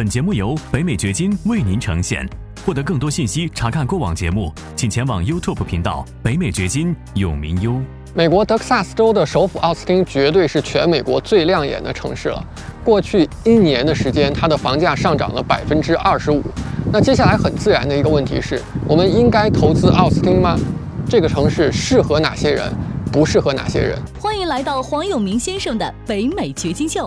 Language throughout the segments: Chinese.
本节目由北美掘金为您呈现。获得更多信息，查看过往节目，请前往 YouTube 频道“北美掘金”永明优。美国德克萨斯州的首府奥斯汀绝对是全美国最亮眼的城市了。过去一年的时间，它的房价上涨了百分之二十五。那接下来很自然的一个问题是：我们应该投资奥斯汀吗？这个城市适合哪些人，不适合哪些人？欢迎来到黄永明先生的北美掘金秀。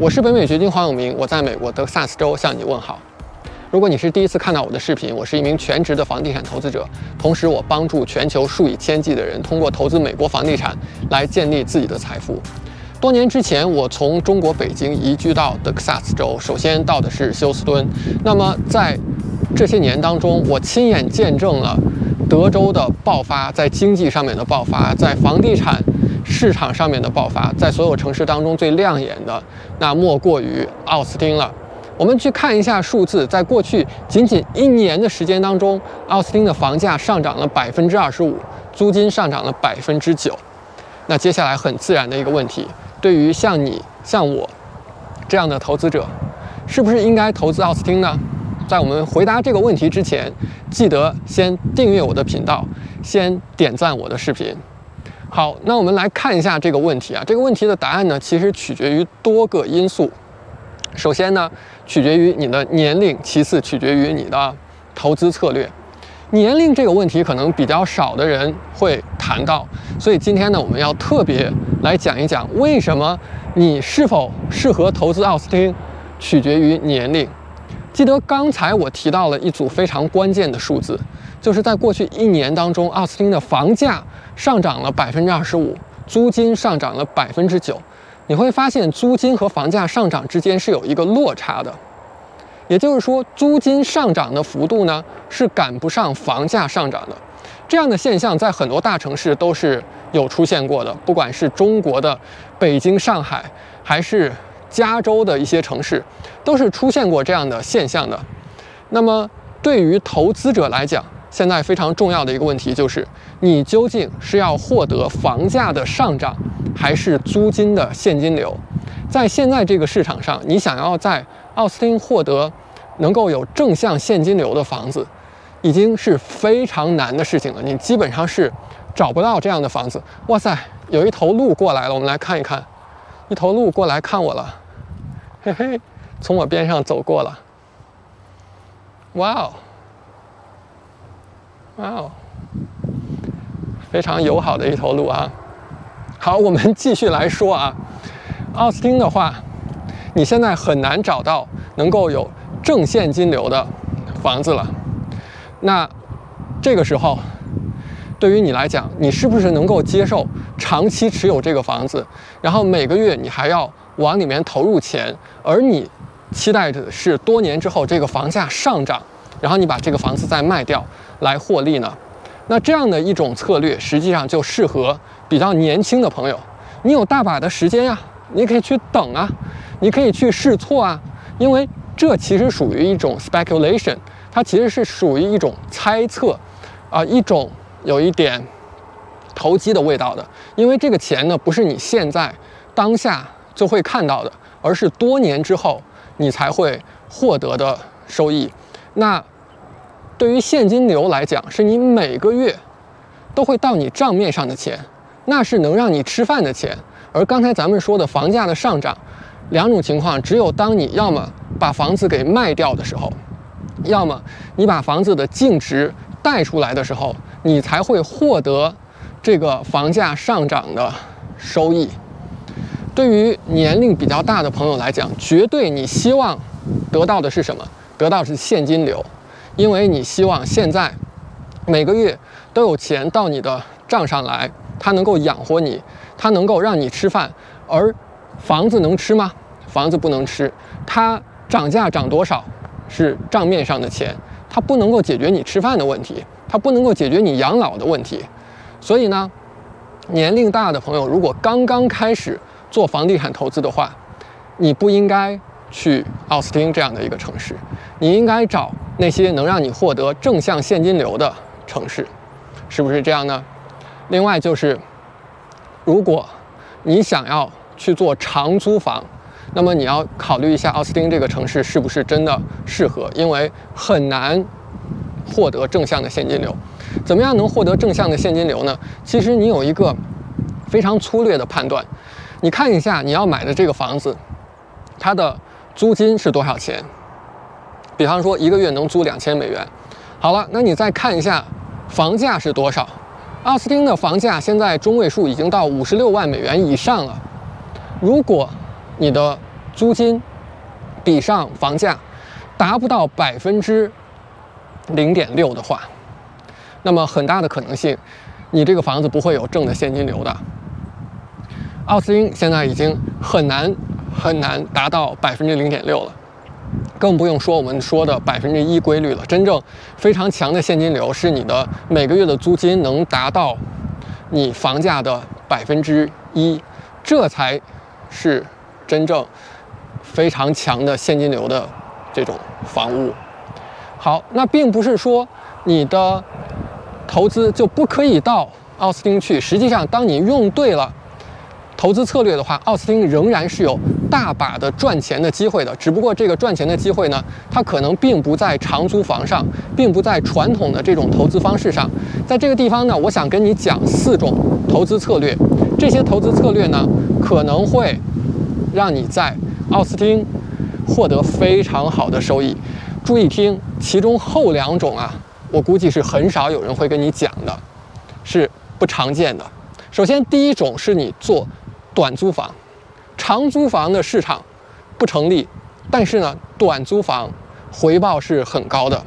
我是北美掘金黄永明，我在美国德克萨斯州向你问好。如果你是第一次看到我的视频，我是一名全职的房地产投资者，同时我帮助全球数以千计的人通过投资美国房地产来建立自己的财富。多年之前，我从中国北京移居到德克萨斯州，首先到的是休斯敦。那么在这些年当中，我亲眼见证了德州的爆发，在经济上面的爆发，在房地产市场上面的爆发，在所有城市当中最亮眼的，那莫过于奥斯汀了。我们去看一下数字，在过去仅仅一年的时间当中，奥斯汀的房价上涨了百分之二十五，租金上涨了百分之九。那接下来很自然的一个问题，对于像你、像我这样的投资者，是不是应该投资奥斯汀呢？在我们回答这个问题之前，记得先订阅我的频道，先点赞我的视频。好，那我们来看一下这个问题啊，这个问题的答案呢，其实取决于多个因素。首先呢，取决于你的年龄；其次，取决于你的投资策略。年龄这个问题可能比较少的人会谈到，所以今天呢，我们要特别来讲一讲为什么你是否适合投资奥斯汀，取决于年龄。记得刚才我提到了一组非常关键的数字，就是在过去一年当中，奥斯汀的房价上涨了百分之二十五，租金上涨了百分之九。你会发现，租金和房价上涨之间是有一个落差的，也就是说，租金上涨的幅度呢是赶不上房价上涨的。这样的现象在很多大城市都是有出现过的，不管是中国的北京、上海，还是加州的一些城市，都是出现过这样的现象的。那么，对于投资者来讲，现在非常重要的一个问题就是，你究竟是要获得房价的上涨？还是租金的现金流，在现在这个市场上，你想要在奥斯汀获得能够有正向现金流的房子，已经是非常难的事情了。你基本上是找不到这样的房子。哇塞，有一头鹿过来了，我们来看一看，一头鹿过来看我了，嘿嘿，从我边上走过了。哇哦，哇哦，非常友好的一头鹿啊。好，我们继续来说啊，奥斯汀的话，你现在很难找到能够有正现金流的房子了。那这个时候，对于你来讲，你是不是能够接受长期持有这个房子，然后每个月你还要往里面投入钱，而你期待的是多年之后这个房价上涨，然后你把这个房子再卖掉来获利呢？那这样的一种策略，实际上就适合。比较年轻的朋友，你有大把的时间呀，你可以去等啊，你可以去试错啊，因为这其实属于一种 speculation，它其实是属于一种猜测，啊，一种有一点投机的味道的，因为这个钱呢不是你现在当下就会看到的，而是多年之后你才会获得的收益。那对于现金流来讲，是你每个月都会到你账面上的钱。那是能让你吃饭的钱，而刚才咱们说的房价的上涨，两种情况，只有当你要么把房子给卖掉的时候，要么你把房子的净值带出来的时候，你才会获得这个房价上涨的收益。对于年龄比较大的朋友来讲，绝对你希望得到的是什么？得到是现金流，因为你希望现在每个月都有钱到你的账上来。它能够养活你，它能够让你吃饭，而房子能吃吗？房子不能吃，它涨价涨多少是账面上的钱，它不能够解决你吃饭的问题，它不能够解决你养老的问题。所以呢，年龄大的朋友如果刚刚开始做房地产投资的话，你不应该去奥斯汀这样的一个城市，你应该找那些能让你获得正向现金流的城市，是不是这样呢？另外就是，如果你想要去做长租房，那么你要考虑一下奥斯汀这个城市是不是真的适合，因为很难获得正向的现金流。怎么样能获得正向的现金流呢？其实你有一个非常粗略的判断，你看一下你要买的这个房子，它的租金是多少钱？比方说一个月能租两千美元。好了，那你再看一下房价是多少？奥斯汀的房价现在中位数已经到五十六万美元以上了。如果你的租金比上房价达不到百分之零点六的话，那么很大的可能性，你这个房子不会有正的现金流的。奥斯汀现在已经很难很难达到百分之零点六了，更不用说我们说的百分之一规律了。真正非常强的现金流是你的每个月的租金能达到你房价的百分之一，这才是真正非常强的现金流的这种房屋。好，那并不是说你的。投资就不可以到奥斯汀去。实际上，当你用对了投资策略的话，奥斯汀仍然是有大把的赚钱的机会的。只不过这个赚钱的机会呢，它可能并不在长租房上，并不在传统的这种投资方式上。在这个地方呢，我想跟你讲四种投资策略。这些投资策略呢，可能会让你在奥斯汀获得非常好的收益。注意听，其中后两种啊。我估计是很少有人会跟你讲的，是不常见的。首先，第一种是你做短租房，长租房的市场不成立，但是呢，短租房回报是很高的。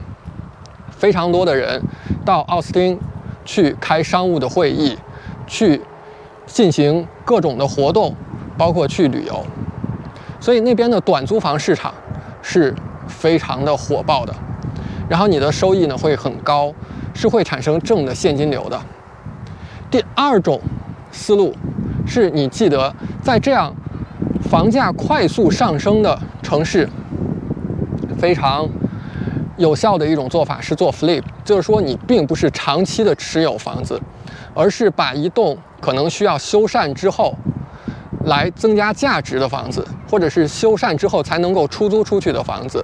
非常多的人到奥斯汀去开商务的会议，去进行各种的活动，包括去旅游，所以那边的短租房市场是非常的火爆的。然后你的收益呢会很高，是会产生正的现金流的。第二种思路是你记得在这样房价快速上升的城市，非常有效的一种做法是做 flip，就是说你并不是长期的持有房子，而是把一栋可能需要修缮之后来增加价值的房子，或者是修缮之后才能够出租出去的房子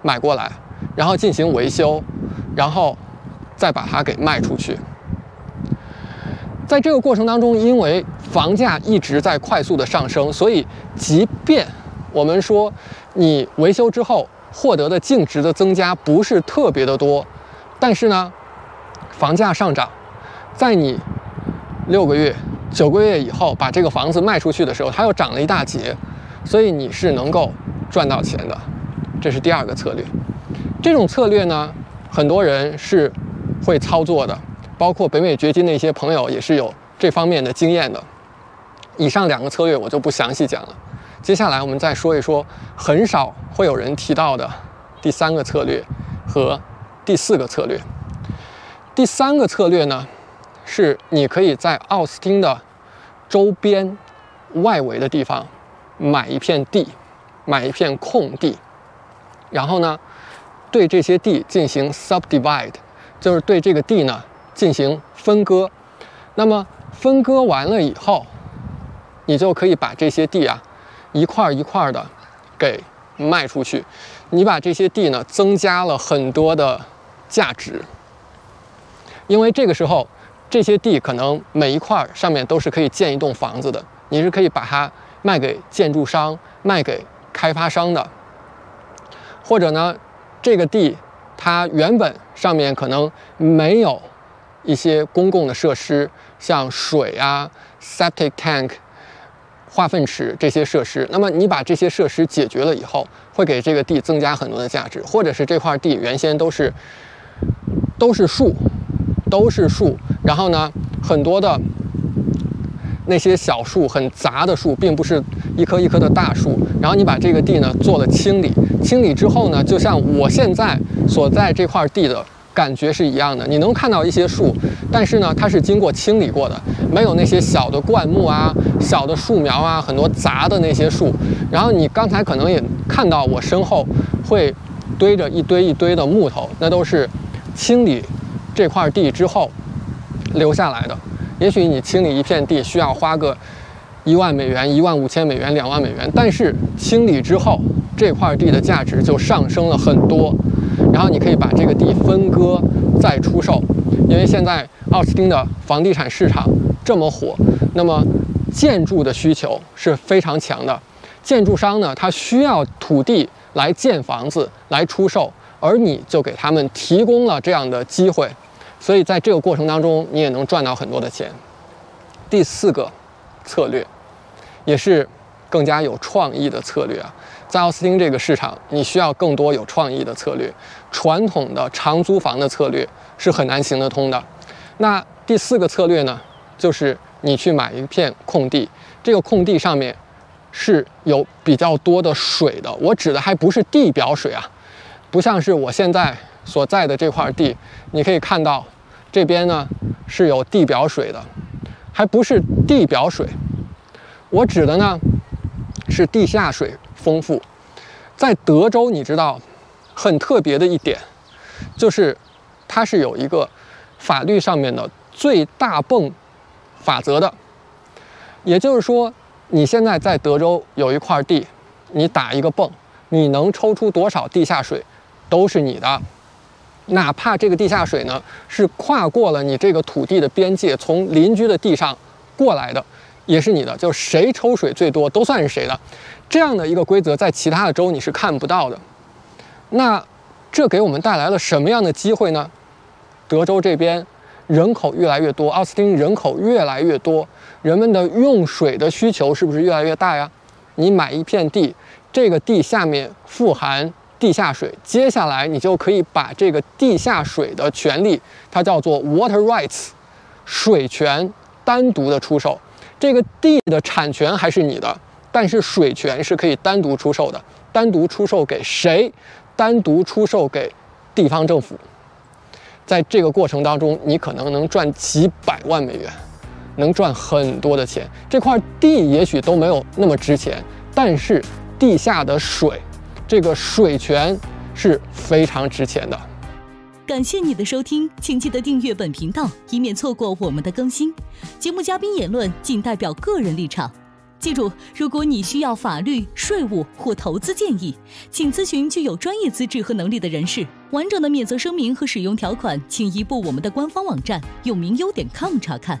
买过来。然后进行维修，然后再把它给卖出去。在这个过程当中，因为房价一直在快速的上升，所以即便我们说你维修之后获得的净值的增加不是特别的多，但是呢，房价上涨，在你六个月、九个月以后把这个房子卖出去的时候，它又涨了一大截，所以你是能够赚到钱的。这是第二个策略。这种策略呢，很多人是会操作的，包括北美掘金的一些朋友也是有这方面的经验的。以上两个策略我就不详细讲了，接下来我们再说一说很少会有人提到的第三个策略和第四个策略。第三个策略呢，是你可以在奥斯汀的周边外围的地方买一片地，买一片空地，然后呢。对这些地进行 subdivide，就是对这个地呢进行分割。那么分割完了以后，你就可以把这些地啊一块一块的给卖出去。你把这些地呢增加了很多的价值，因为这个时候这些地可能每一块上面都是可以建一栋房子的。你是可以把它卖给建筑商、卖给开发商的，或者呢？这个地，它原本上面可能没有一些公共的设施，像水啊、septic tank、化粪池这些设施。那么你把这些设施解决了以后，会给这个地增加很多的价值。或者是这块地原先都是都是树，都是树，然后呢，很多的那些小树很杂的树，并不是一棵一棵的大树。然后你把这个地呢做了清理，清理之后呢，就像我现在所在这块地的感觉是一样的。你能看到一些树，但是呢，它是经过清理过的，没有那些小的灌木啊、小的树苗啊、很多杂的那些树。然后你刚才可能也看到我身后会堆着一堆一堆的木头，那都是清理这块地之后留下来的。也许你清理一片地需要花个一万美元、一万五千美元、两万美元，但是清理之后，这块地的价值就上升了很多。然后你可以把这个地分割再出售，因为现在奥斯汀的房地产市场这么火，那么建筑的需求是非常强的。建筑商呢，他需要土地来建房子来出售，而你就给他们提供了这样的机会。所以在这个过程当中，你也能赚到很多的钱。第四个策略，也是更加有创意的策略啊，在奥斯汀这个市场，你需要更多有创意的策略。传统的长租房的策略是很难行得通的。那第四个策略呢，就是你去买一片空地，这个空地上面是有比较多的水的。我指的还不是地表水啊，不像是我现在所在的这块地，你可以看到。这边呢是有地表水的，还不是地表水，我指的呢是地下水丰富。在德州，你知道很特别的一点，就是它是有一个法律上面的最大泵法则的，也就是说，你现在在德州有一块地，你打一个泵，你能抽出多少地下水，都是你的。哪怕这个地下水呢是跨过了你这个土地的边界，从邻居的地上过来的，也是你的。就谁抽水最多都算是谁的。这样的一个规则在其他的州你是看不到的。那这给我们带来了什么样的机会呢？德州这边人口越来越多，奥斯汀人口越来越多，人们的用水的需求是不是越来越大呀？你买一片地，这个地下面富含。地下水，接下来你就可以把这个地下水的权利，它叫做 water rights，水权单独的出售。这个地的产权还是你的，但是水权是可以单独出售的。单独出售给谁？单独出售给地方政府。在这个过程当中，你可能能赚几百万美元，能赚很多的钱。这块地也许都没有那么值钱，但是地下的水。这个水权是非常值钱的。感谢你的收听，请记得订阅本频道，以免错过我们的更新。节目嘉宾言论仅代表个人立场。记住，如果你需要法律、税务或投资建议，请咨询具有专业资质和能力的人士。完整的免责声明和使用条款，请移步我们的官方网站永明优点 com 查看。